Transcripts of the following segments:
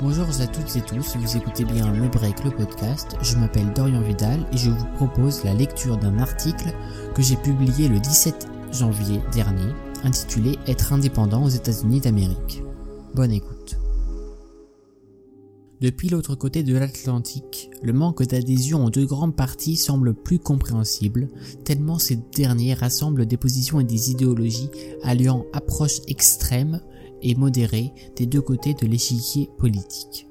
Bonjour à toutes et tous, vous écoutez bien Le Break, le podcast. Je m'appelle Dorian Vidal et je vous propose la lecture d'un article que j'ai publié le 17 janvier dernier, intitulé Être indépendant aux États-Unis d'Amérique. Bonne écoute. Depuis l'autre côté de l'Atlantique, le manque d'adhésion aux deux grands partis semble plus compréhensible, tellement ces derniers rassemblent des positions et des idéologies alliant approches extrêmes et modérée des deux côtés de l'échiquier politique.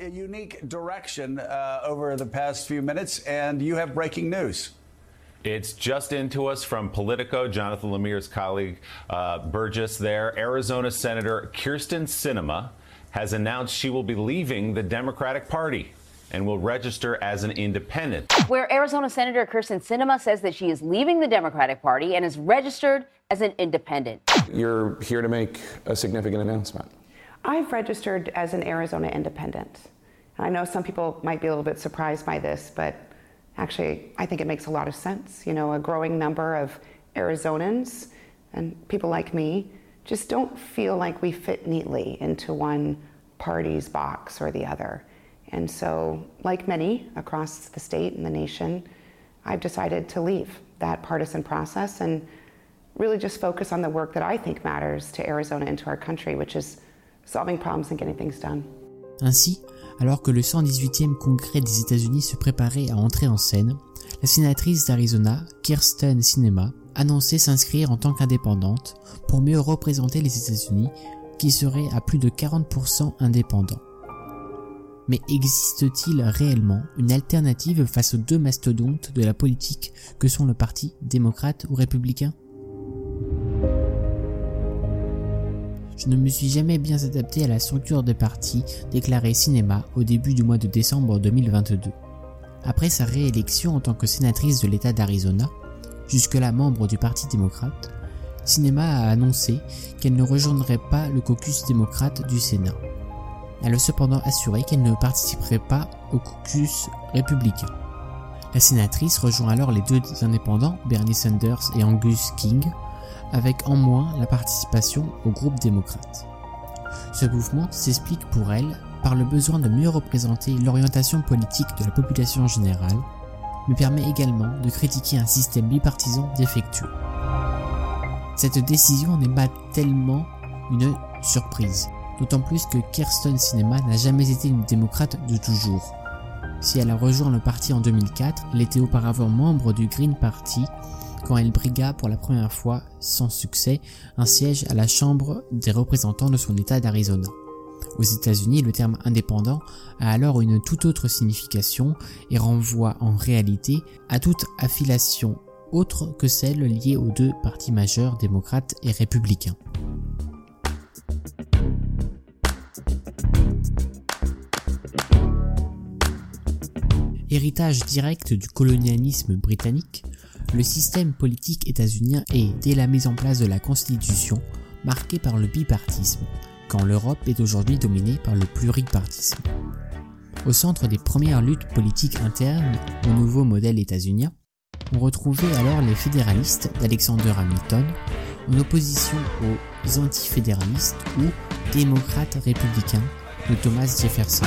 a unique direction uh, over the past few minutes, and you have breaking news. It's just into us from Politico, Jonathan Lemire's colleague uh, Burgess there. Arizona Senator Kirsten Sinema has announced she will be leaving the Democratic Party and will register as an independent. Where Arizona Senator Kirsten Sinema says that she is leaving the Democratic Party and is registered as an independent. You're here to make a significant announcement. I've registered as an Arizona independent. I know some people might be a little bit surprised by this, but actually, I think it makes a lot of sense. You know, a growing number of Arizonans and people like me just don't feel like we fit neatly into one party's box or the other. And so, like many across the state and the nation, I've decided to leave that partisan process and really just focus on the work that I think matters to Arizona and to our country, which is solving problems and getting things done. Ainsi, alors que le 118e congrès des États-Unis se préparait à entrer en scène, la sénatrice d'Arizona, Kirsten Sinema, annonçait s'inscrire en tant qu'indépendante pour mieux représenter les États-Unis qui seraient à plus de 40% indépendants. Mais existe-t-il réellement une alternative face aux deux mastodontes de la politique que sont le parti démocrate ou républicain? Je ne me suis jamais bien adapté à la structure des partis, déclaré Cinéma au début du mois de décembre 2022. Après sa réélection en tant que sénatrice de l'État d'Arizona, jusque-là membre du Parti démocrate, Cinéma a annoncé qu'elle ne rejoindrait pas le caucus démocrate du Sénat. Elle a cependant assuré qu'elle ne participerait pas au caucus républicain. La sénatrice rejoint alors les deux indépendants, Bernie Sanders et Angus King, avec en moins la participation au groupe démocrate. Ce mouvement s'explique pour elle par le besoin de mieux représenter l'orientation politique de la population générale, mais permet également de critiquer un système bipartisan défectueux. Cette décision n'est pas tellement une surprise, d'autant plus que Kirsten Sinema n'a jamais été une démocrate de toujours. Si elle a rejoint le parti en 2004, elle était auparavant membre du Green Party quand elle brigua pour la première fois, sans succès, un siège à la Chambre des représentants de son État d'Arizona. Aux États-Unis, le terme indépendant a alors une toute autre signification et renvoie en réalité à toute affiliation autre que celle liée aux deux partis majeurs démocrates et républicains. Héritage direct du colonialisme britannique, le système politique états-unien est, dès la mise en place de la Constitution, marqué par le bipartisme, quand l'Europe est aujourd'hui dominée par le pluripartisme. Au centre des premières luttes politiques internes au nouveau modèle états-unien, on retrouvait alors les fédéralistes d'Alexander Hamilton en opposition aux antifédéralistes ou démocrates républicains de Thomas Jefferson.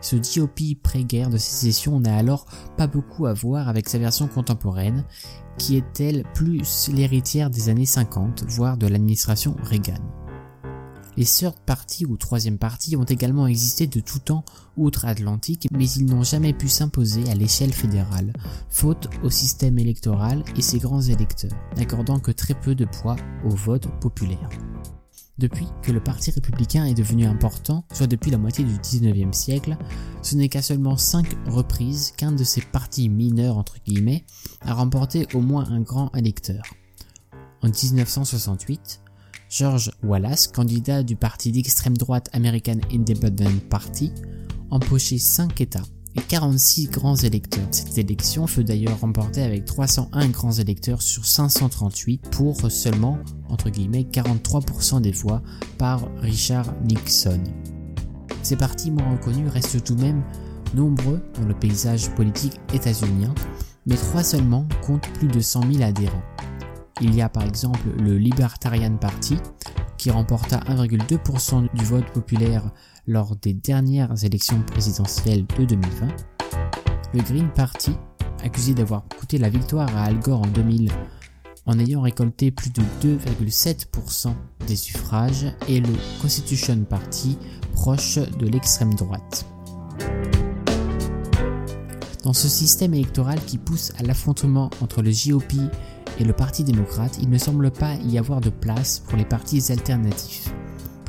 Ce GOP pré-guerre de sécession n'a alors pas beaucoup à voir avec sa version contemporaine, qui est elle plus l'héritière des années 50, voire de l'administration Reagan. Les third parties ou troisième parties ont également existé de tout temps outre-Atlantique, mais ils n'ont jamais pu s'imposer à l'échelle fédérale, faute au système électoral et ses grands électeurs, n'accordant que très peu de poids au vote populaire. Depuis que le Parti républicain est devenu important, soit depuis la moitié du 19e siècle, ce n'est qu'à seulement 5 reprises qu'un de ces partis mineurs a remporté au moins un grand électeur. En 1968, George Wallace, candidat du parti d'extrême droite American Independent Party, empochait 5 États, et 46 grands électeurs. Cette élection fut d'ailleurs remportée avec 301 grands électeurs sur 538 pour seulement, entre guillemets, 43% des voix par Richard Nixon. Ces partis moins reconnus restent tout de même nombreux dans le paysage politique états-unien, mais trois seulement comptent plus de 100 000 adhérents. Il y a par exemple le Libertarian Party, qui remporta 1,2% du vote populaire lors des dernières élections présidentielles de 2020. Le Green Party, accusé d'avoir coûté la victoire à Al Gore en 2000 en ayant récolté plus de 2,7% des suffrages, et le Constitution Party, proche de l'extrême droite. Dans ce système électoral qui pousse à l'affrontement entre le GOP et le Parti démocrate, il ne semble pas y avoir de place pour les partis alternatifs.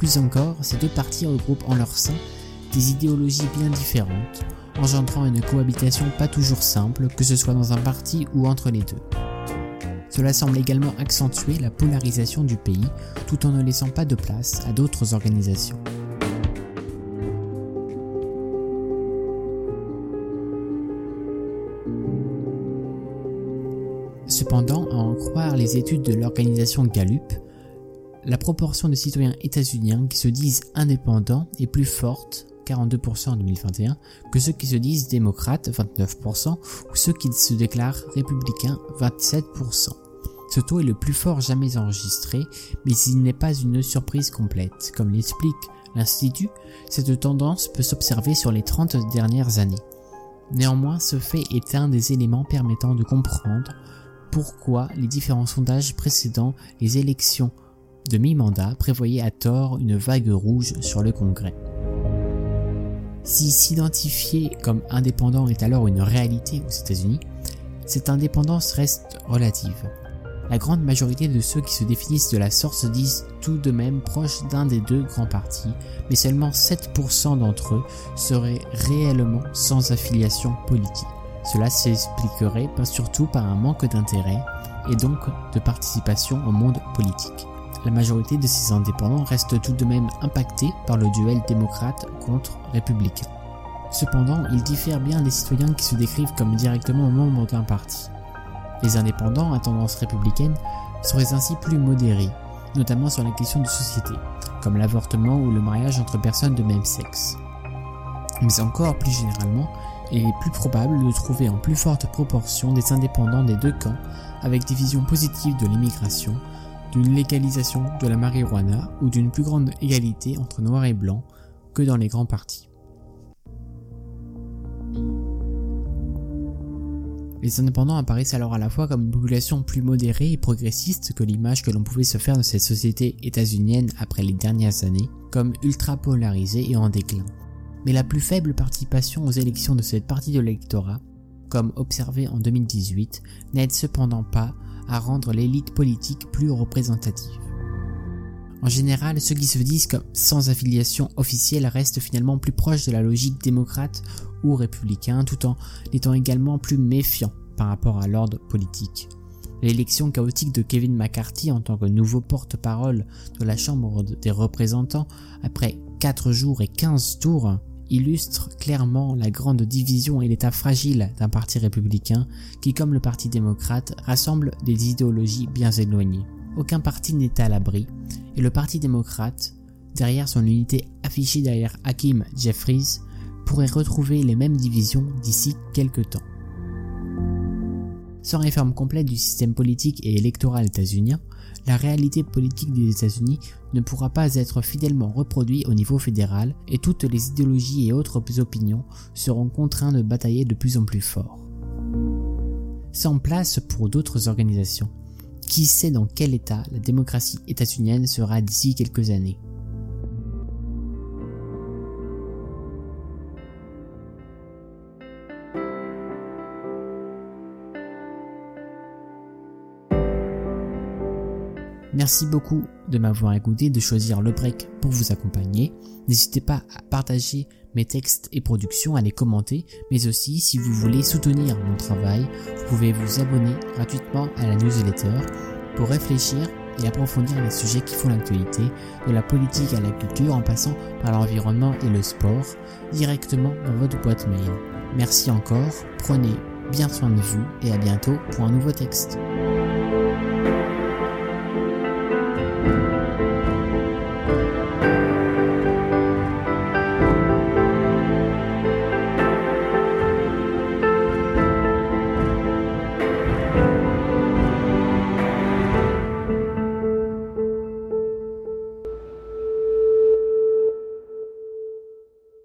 Plus encore, ces deux partis regroupent en leur sein des idéologies bien différentes, engendrant une cohabitation pas toujours simple, que ce soit dans un parti ou entre les deux. Cela semble également accentuer la polarisation du pays, tout en ne laissant pas de place à d'autres organisations. Cependant, à en croire les études de l'organisation Gallup, la proportion de citoyens états-uniens qui se disent indépendants est plus forte, 42% en 2021, que ceux qui se disent démocrates, 29%, ou ceux qui se déclarent républicains, 27%. Ce taux est le plus fort jamais enregistré, mais il n'est pas une surprise complète. Comme l'explique l'Institut, cette tendance peut s'observer sur les 30 dernières années. Néanmoins, ce fait est un des éléments permettant de comprendre pourquoi les différents sondages précédant les élections de mi-mandat prévoyaient à tort une vague rouge sur le Congrès. Si s'identifier comme indépendant est alors une réalité aux États-Unis, cette indépendance reste relative. La grande majorité de ceux qui se définissent de la sorte se disent tout de même proches d'un des deux grands partis, mais seulement 7% d'entre eux seraient réellement sans affiliation politique. Cela s'expliquerait surtout par un manque d'intérêt et donc de participation au monde politique. La majorité de ces indépendants reste tout de même impactés par le duel démocrate contre républicain. Cependant, il diffère bien des citoyens qui se décrivent comme directement membres d'un parti. Les indépendants à tendance républicaine seraient ainsi plus modérés, notamment sur la question de société, comme l'avortement ou le mariage entre personnes de même sexe. Mais encore plus généralement, il est plus probable de trouver en plus forte proportion des indépendants des deux camps avec des visions positives de l'immigration, d'une légalisation de la marijuana ou d'une plus grande égalité entre noirs et blancs que dans les grands partis. Les indépendants apparaissent alors à la fois comme une population plus modérée et progressiste que l'image que l'on pouvait se faire de cette société états-unienne après les dernières années, comme ultra polarisée et en déclin mais la plus faible participation aux élections de cette partie de l'électorat, comme observé en 2018, n'aide cependant pas à rendre l'élite politique plus représentative. En général, ceux qui se disent comme sans affiliation officielle restent finalement plus proches de la logique démocrate ou républicain, tout en étant également plus méfiants par rapport à l'ordre politique. L'élection chaotique de Kevin McCarthy en tant que nouveau porte-parole de la Chambre des représentants après 4 jours et 15 tours illustre clairement la grande division et l'état fragile d'un parti républicain qui, comme le Parti démocrate, rassemble des idéologies bien éloignées. Aucun parti n'est à l'abri, et le Parti démocrate, derrière son unité affichée derrière Hakim Jeffries, pourrait retrouver les mêmes divisions d'ici quelques temps. Sans réforme complète du système politique et électoral états-unien, la réalité politique des États-Unis ne pourra pas être fidèlement reproduite au niveau fédéral et toutes les idéologies et autres opinions seront contraints de batailler de plus en plus fort. Sans place pour d'autres organisations, qui sait dans quel état la démocratie états-unienne sera d'ici quelques années? Merci beaucoup de m'avoir écouté, de choisir le break pour vous accompagner. N'hésitez pas à partager mes textes et productions, à les commenter, mais aussi si vous voulez soutenir mon travail, vous pouvez vous abonner gratuitement à la newsletter pour réfléchir et approfondir les sujets qui font l'actualité, de la politique à la culture en passant par l'environnement et le sport, directement dans votre boîte mail. Merci encore, prenez bien soin de vous et à bientôt pour un nouveau texte.